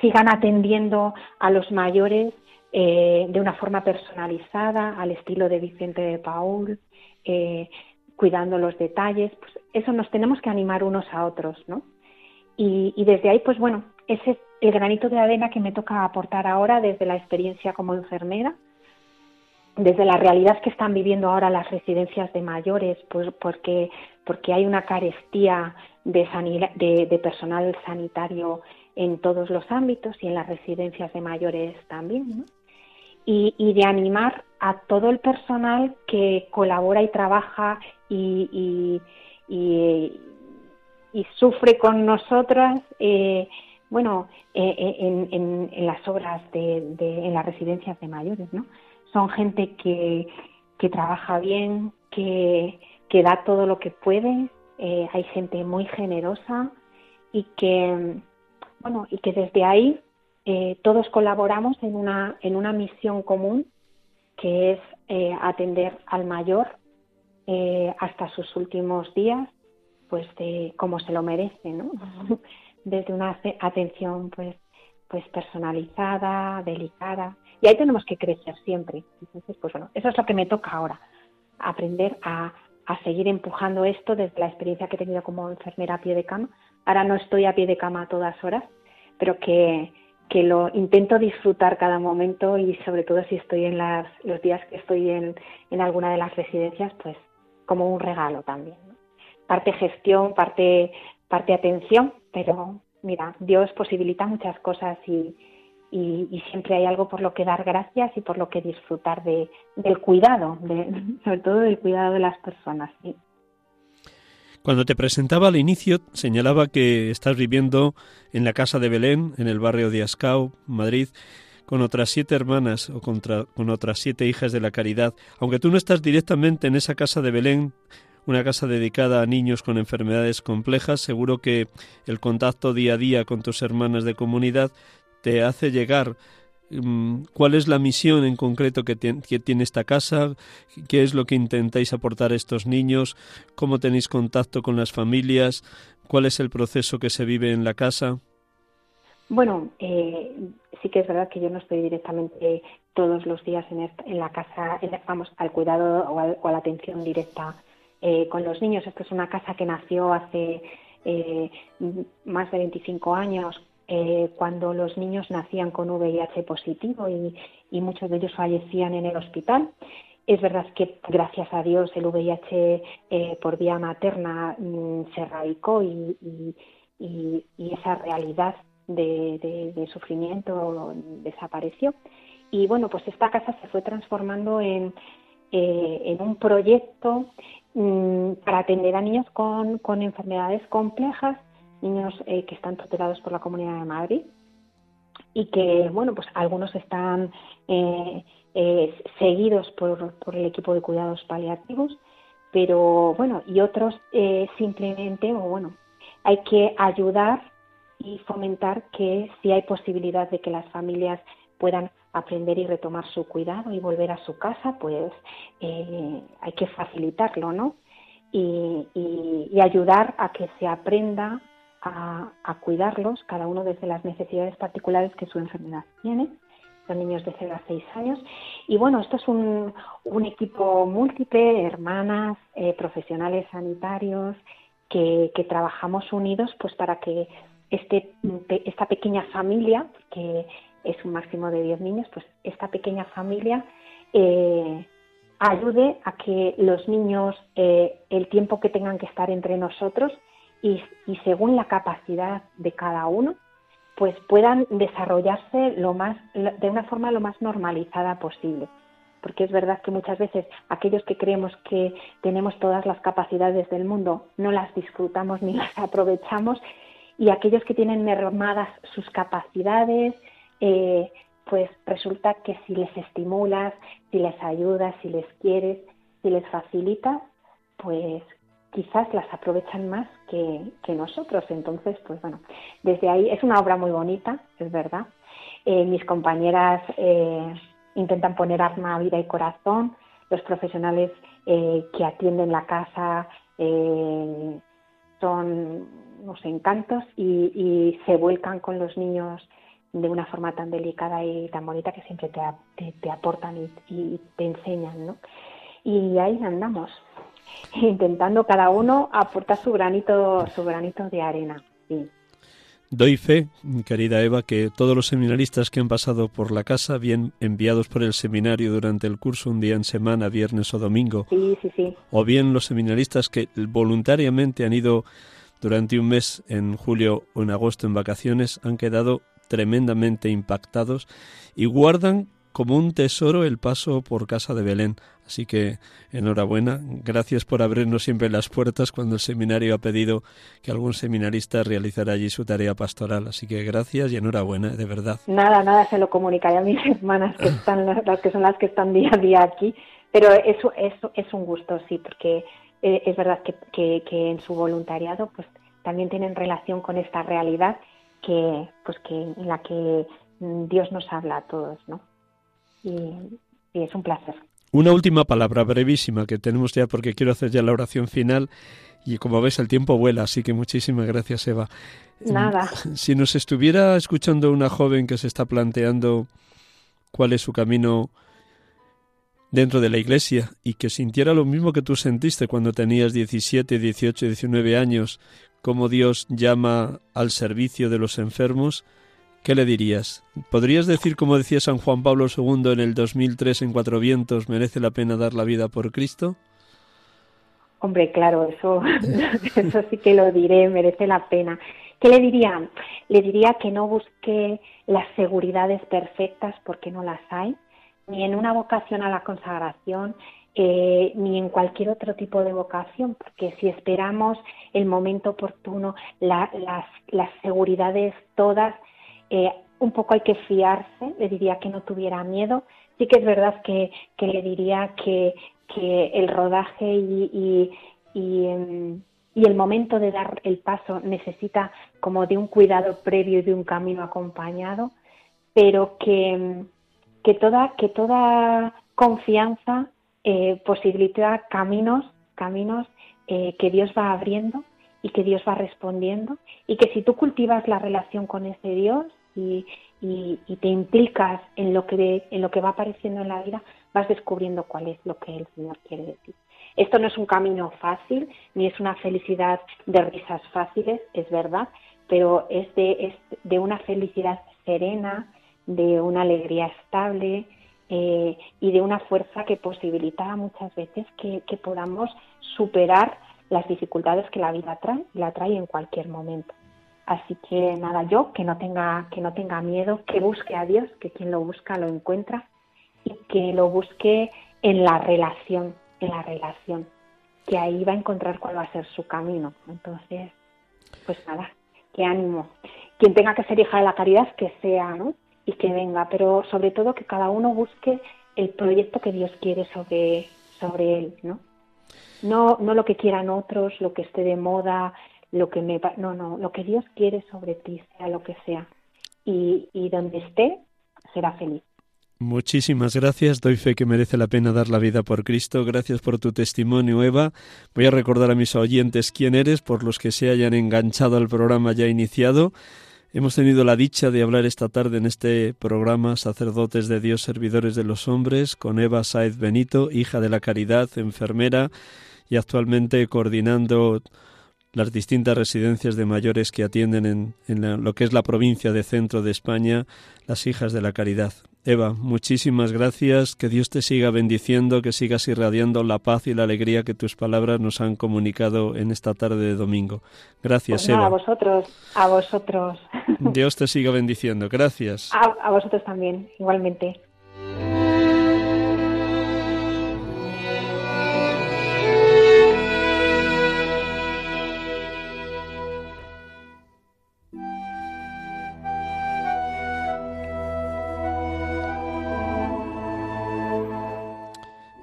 sigan atendiendo a los mayores eh, de una forma personalizada, al estilo de Vicente de Paul, cuidando los detalles. Pues eso nos tenemos que animar unos a otros, ¿no? Y, y desde ahí, pues bueno, ese es el granito de arena que me toca aportar ahora desde la experiencia como enfermera desde la realidad que están viviendo ahora las residencias de mayores, pues porque, porque hay una carestía de, de, personal sanitario en todos los ámbitos y en las residencias de mayores también, ¿no? y, y, de animar a todo el personal que colabora y trabaja y, y, y sufre con nosotras, eh, bueno, eh, eh, en, en, en, las obras de, en las residencias de mayores, ¿no? son gente que, que trabaja bien, que, que, da todo lo que puede, eh, hay gente muy generosa y que, bueno, y que desde ahí todos colaboramos en una, en una misión común que es atender al mayor hasta sus últimos días, pues de como se lo merece, ¿no? [LAUGHS] Desde una atención pues, pues personalizada, delicada y ahí tenemos que crecer siempre. Entonces, pues bueno, eso es lo que me toca ahora, aprender a, a seguir empujando esto desde la experiencia que he tenido como enfermera a pie de cama. Ahora no estoy a pie de cama a todas horas, pero que, que lo intento disfrutar cada momento y sobre todo si estoy en las, los días que estoy en, en alguna de las residencias, pues como un regalo también. Parte gestión, parte, parte atención, pero mira, Dios posibilita muchas cosas y, y, siempre hay algo por lo que dar gracias y por lo que disfrutar de, del cuidado, de, [LAUGHS] sobre todo del cuidado de las personas. Cuando te presentaba al inicio, señalaba que estás viviendo en la casa de Belén, en el barrio de Ascao, Madrid, con otras siete hermanas o contra, con otras siete hijas de la caridad. Aunque tú no estás directamente en esa casa de Belén, una casa dedicada a niños con enfermedades complejas, seguro que el contacto día a día con tus hermanas de comunidad te hace llegar. Mm, cuál es la misión en concreto que, tiene esta casa, qué es lo que intentáis aportar a estos niños, cómo tenéis contacto con las familias, cuál es el proceso que se vive en la casa. Bueno, eh, sí que es verdad que yo no estoy directamente todos los días en, la casa, vamos, al cuidado o, a la atención directa eh, con los niños. Esta es una casa que nació hace eh, más de 25 años eh, cuando los niños nacían con VIH positivo y, muchos de ellos fallecían en el hospital. Es verdad que gracias a Dios el VIH por vía materna mm, se radicó y, esa realidad de, sufrimiento desapareció. Y bueno, pues esta casa se fue transformando en, eh, un proyecto mm, para atender a niños con enfermedades complejas niños eh, que están tutelados por la Comunidad de Madrid y que, bueno, pues algunos están eh, eh, seguidos por, por, el equipo de cuidados paliativos, pero bueno, y otros simplemente, o bueno, hay que ayudar y fomentar que si hay posibilidad de que las familias puedan aprender y retomar su cuidado y volver a su casa, pues hay que facilitarlo, ¿no? Y, y, ayudar a que se aprenda a, cuidarlos, cada uno desde las necesidades particulares que su enfermedad tiene. Son niños de 0 a 6 años. Y bueno, esto es un, equipo múltiple, hermanas, eh, profesionales sanitarios, que, trabajamos unidos pues para que este, esta pequeña familia, que es un máximo de 10 niños, pues esta pequeña familia eh, ayude a que los niños, eh, el tiempo que tengan que estar entre nosotros, y, según la capacidad de cada uno, pues puedan desarrollarse lo más, de una forma lo más normalizada posible. porque es verdad que muchas veces aquellos que creemos que tenemos todas las capacidades del mundo no las disfrutamos ni [LAUGHS] las aprovechamos y aquellos que tienen mermadas sus capacidades, eh, pues resulta que si les estimulas, si les ayudas, si les quieres, si les facilitas, pues quizás las aprovechan más que, nosotros. Entonces, pues bueno, desde ahí es una obra muy bonita, es verdad. Eh, mis compañeras eh, intentan poner arma, vida y corazón. Los profesionales que atienden la casa son unos encantos y, se vuelcan con los niños de una forma tan delicada y tan bonita que siempre te, te, aportan y, y, te enseñan, ¿no? Y ahí andamos, [LAUGHS] intentando cada uno aportar su granito, su granito de arena. Doy fe, querida Eva, que todos los seminaristas que han pasado por la casa, bien enviados por el seminario durante el curso un día en semana, viernes o domingo, o bien los seminaristas que voluntariamente han ido durante un mes en julio o en agosto en vacaciones, han quedado tremendamente impactados y guardan como un tesoro el paso por casa de Belén. Así que enhorabuena, gracias por abrirnos siempre las puertas cuando el seminario ha pedido que algún seminarista realizara allí su tarea pastoral. Así que gracias y enhorabuena, de verdad. Nada, nada, se lo comunicaré a mis [LAUGHS] hermanas que [LAUGHS] están, las que son las que están día a día aquí. Pero eso, eso es un gusto, sí, porque eh, es verdad que, que, en su voluntariado, pues también tienen relación con esta realidad que, pues que en la que Dios nos habla a todos, ¿no? y, es un placer. Una última palabra brevísima que tenemos ya porque quiero hacer ya la oración final y como ves el tiempo vuela, así que muchísimas gracias Eva. Nada. [LAUGHS] Si nos estuviera escuchando una joven que se está planteando cuál es su camino dentro de la iglesia y que sintiera lo mismo que tú sentiste cuando tenías 17, 18, 19 años, como Dios llama al servicio de los enfermos, ¿qué le dirías? ¿Podrías decir, como decía San Juan Pablo II en el 2003 en Cuatro Vientos, merece la pena dar la vida por Cristo? Hombre, claro, eso, [LAUGHS] eso sí que lo diré, merece la pena. ¿Qué le diría? Le diría que no busque las seguridades perfectas porque no las hay, ni en una vocación a la consagración, eh, ni en cualquier otro tipo de vocación, porque si esperamos el momento oportuno, las, las seguridades todas eh, un poco hay que fiarse, le diría que no tuviera miedo. Sí que es verdad que, le diría que, el rodaje y, em, y, el momento de dar el paso necesita como de un cuidado previo y de un camino acompañado, pero que, que, toda, que toda confianza eh, posibilita caminos, caminos eh, que Dios va abriendo y que Dios va respondiendo y que si tú cultivas la relación con ese Dios y, te implicas en lo que en lo que va apareciendo en la vida, vas descubriendo cuál es lo que el Señor quiere decir. Esto no es un camino fácil, ni es una felicidad de risas fáciles, es verdad, pero es de, es de una felicidad serena, de una alegría estable eh, y de una fuerza que posibilita muchas veces que, podamos superar las dificultades que la vida trae, la trae en cualquier momento. Así que nada, yo que no tenga, que no tenga miedo, que busque a Dios, que quien lo busca lo encuentra y que lo busque en la relación, en la relación, que ahí va a encontrar cuál va a ser su camino. Entonces, pues nada, que ánimo. Quien tenga que ser hija de la caridad, que sea, ¿no? Y que venga, pero sobre todo que cada uno busque el proyecto que Dios quiere sobre, sobre él, ¿no? No, no lo que quieran otros, lo que esté de moda, lo que me no, no, lo que Dios quiere sobre ti, sea lo que sea. Y, y donde esté, será feliz. Muchísimas gracias. Doy fe que merece la pena dar la vida por Cristo. Gracias por tu testimonio, Eva. Voy a recordar a mis oyentes quién eres, por los que se hayan enganchado al programa ya iniciado. Hemos tenido la dicha de hablar esta tarde en este programa Sacerdotes de Dios, Servidores de los Hombres, con Eva Saez Benito, hija de la Caridad, enfermera y actualmente coordinando las distintas residencias de mayores que atienden en, en lo que es la provincia de centro de España, las hijas de la caridad. Eva, muchísimas gracias, que Dios te siga bendiciendo, que sigas irradiando la paz y la alegría que tus palabras nos han comunicado en esta tarde de domingo. Gracias, pues Eva. A vosotros, a vosotros. Dios te siga bendiciendo. Gracias. a vosotros también, igualmente.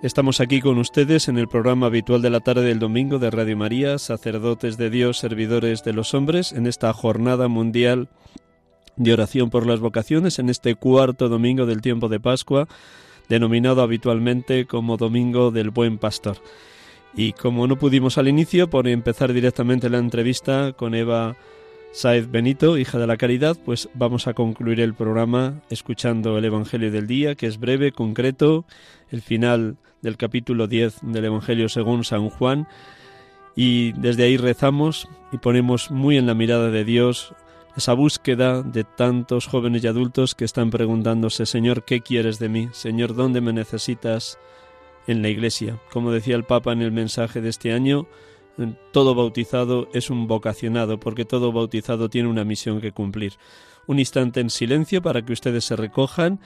Estamos aquí con ustedes en el programa habitual de la tarde del domingo de Radio María, sacerdotes de Dios, servidores de los hombres, en esta jornada mundial de oración por las vocaciones, en este cuarto domingo del tiempo de Pascua, denominado habitualmente como Domingo del Buen Pastor. Y como no pudimos al inicio, por empezar directamente la entrevista con Eva Saez Benito, hija de la caridad, pues vamos a concluir el programa escuchando el Evangelio del día, que es breve, concreto, el final del capítulo 10 del Evangelio según San Juan, y desde ahí rezamos y ponemos muy en la mirada de Dios esa búsqueda de tantos jóvenes y adultos que están preguntándose, Señor, ¿qué quieres de mí? Señor, ¿dónde me necesitas en la Iglesia? Como decía el Papa en el mensaje de este año, todo bautizado es un vocacionado, porque todo bautizado tiene una misión que cumplir. Un instante en silencio para que ustedes se recojan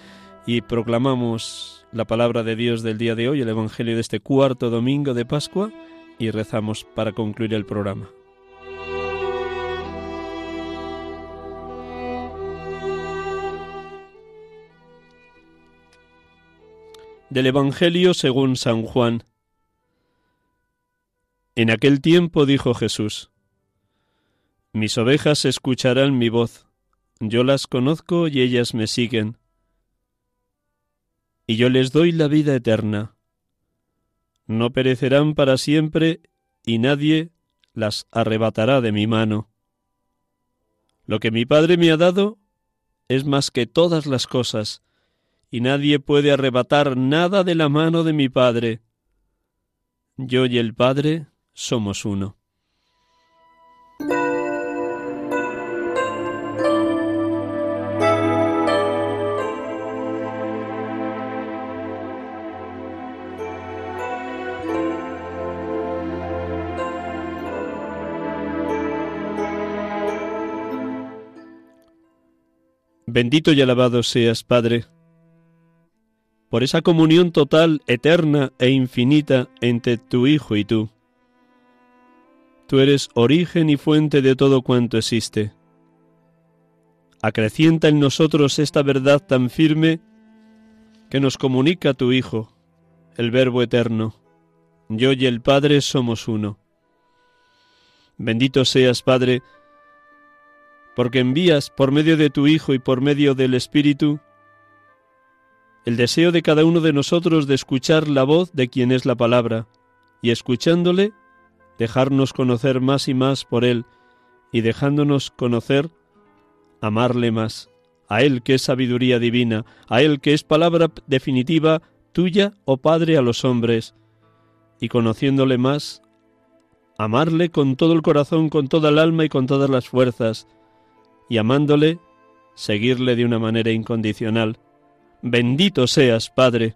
y proclamamos la palabra de Dios del día de hoy, el Evangelio de este cuarto domingo de Pascua, y rezamos para concluir el programa. Del Evangelio según San Juan. En aquel tiempo dijo Jesús, Mis ovejas escucharán mi voz, yo las conozco y ellas me siguen, y yo les doy la vida eterna. No perecerán para siempre, y nadie las arrebatará de mi mano. Lo que mi Padre me ha dado es más que todas las cosas, y nadie puede arrebatar nada de la mano de mi Padre. Yo y el Padre somos uno. Bendito y alabado seas, Padre, por esa comunión total, eterna e infinita entre tu Hijo y tú Tú eres origen y fuente de todo cuanto existe. Acrecienta en nosotros esta verdad tan firme que nos comunica tu Hijo, el Verbo eterno. Yo y el Padre somos uno. Bendito seas, Padre, porque envías por medio de tu Hijo y por medio del Espíritu el deseo de cada uno de nosotros de escuchar la voz de quien es la palabra, y escuchándole dejarnos conocer más y más por Él, y dejándonos conocer, amarle más, a Él que es sabiduría divina, a Él que es palabra definitiva tuya, oh Padre, a los hombres, y conociéndole más, amarle con todo el corazón, con toda el alma y con todas las fuerzas, y amándole, seguirle de una manera incondicional. Bendito seas, Padre,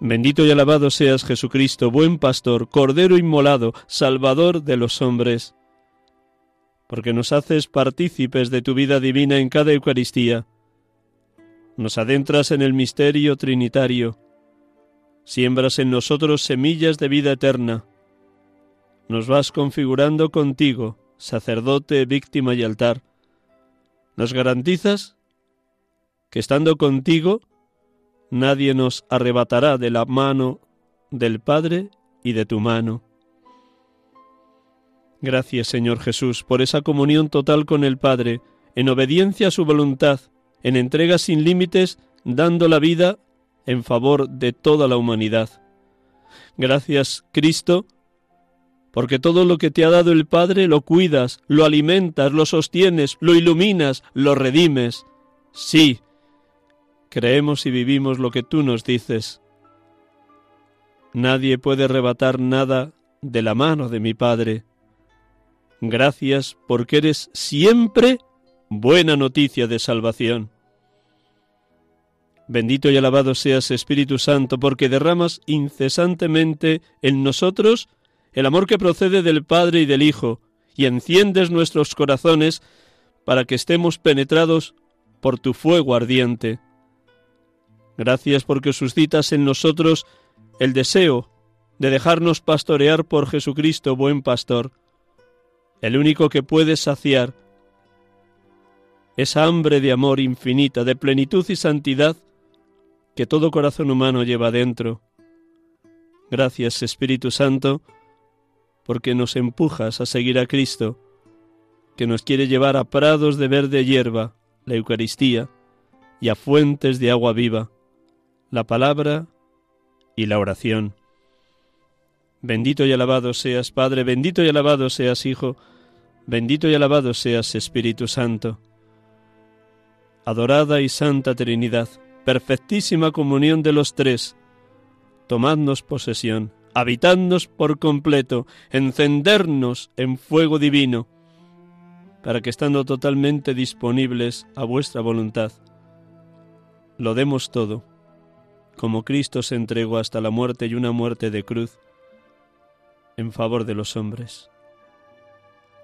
Bendito y alabado seas Jesucristo, buen pastor, Cordero inmolado, Salvador de los hombres, porque nos haces partícipes de tu vida divina en cada Eucaristía. Nos adentras en el misterio trinitario, siembras en nosotros semillas de vida eterna. Nos vas configurando contigo, sacerdote, víctima y altar. Nos garantizas que estando contigo nadie nos arrebatará de la mano del Padre y de tu mano. Gracias, Señor Jesús, por esa comunión total con el Padre, en obediencia a su voluntad, en entrega sin límites, dando la vida en favor de toda la humanidad. Gracias, Cristo, porque todo lo que te ha dado el Padre lo cuidas, lo alimentas, lo sostienes, lo iluminas, lo redimes. Sí, Creemos y vivimos lo que tú nos dices. Nadie puede arrebatar nada de la mano de mi Padre. Gracias porque eres siempre buena noticia de salvación. Bendito y alabado seas Espíritu Santo, porque derramas incesantemente en nosotros el amor que procede del Padre y del Hijo, y enciendes nuestros corazones para que estemos penetrados por tu fuego ardiente. Gracias porque suscitas en nosotros el deseo de dejarnos pastorear por Jesucristo, buen pastor, el único que puede saciar esa hambre de amor infinita, de plenitud y santidad que todo corazón humano lleva dentro. Gracias, Espíritu Santo, porque nos empujas a seguir a Cristo, que nos quiere llevar a prados de verde hierba, la Eucaristía, y a fuentes de agua viva, la palabra y la oración. Bendito y alabado seas, Padre, bendito y alabado seas, Hijo, bendito y alabado seas, Espíritu Santo. Adorada y Santa Trinidad, perfectísima comunión de los tres, tomadnos posesión, habitadnos por completo, encendernos en fuego divino, para que estando totalmente disponibles a vuestra voluntad, lo demos todo, como Cristo se entregó hasta la muerte y una muerte de cruz, en favor de los hombres.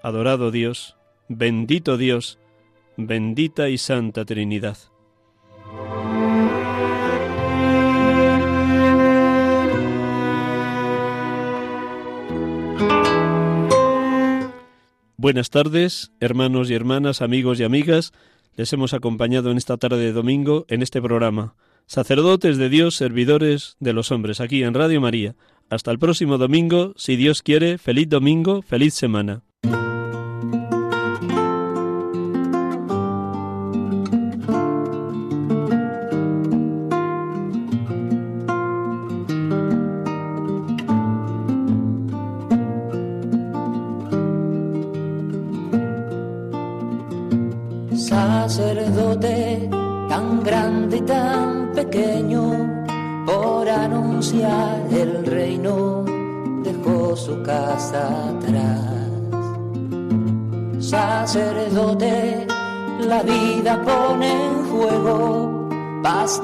Adorado Dios, bendito Dios, bendita y santa Trinidad. Buenas tardes, hermanos y hermanas, amigos y amigas. Les hemos acompañado en esta tarde de domingo en este programa. Sacerdotes de Dios, servidores de los hombres, aquí en Radio María. Hasta el próximo domingo, si Dios quiere, feliz domingo, feliz semana.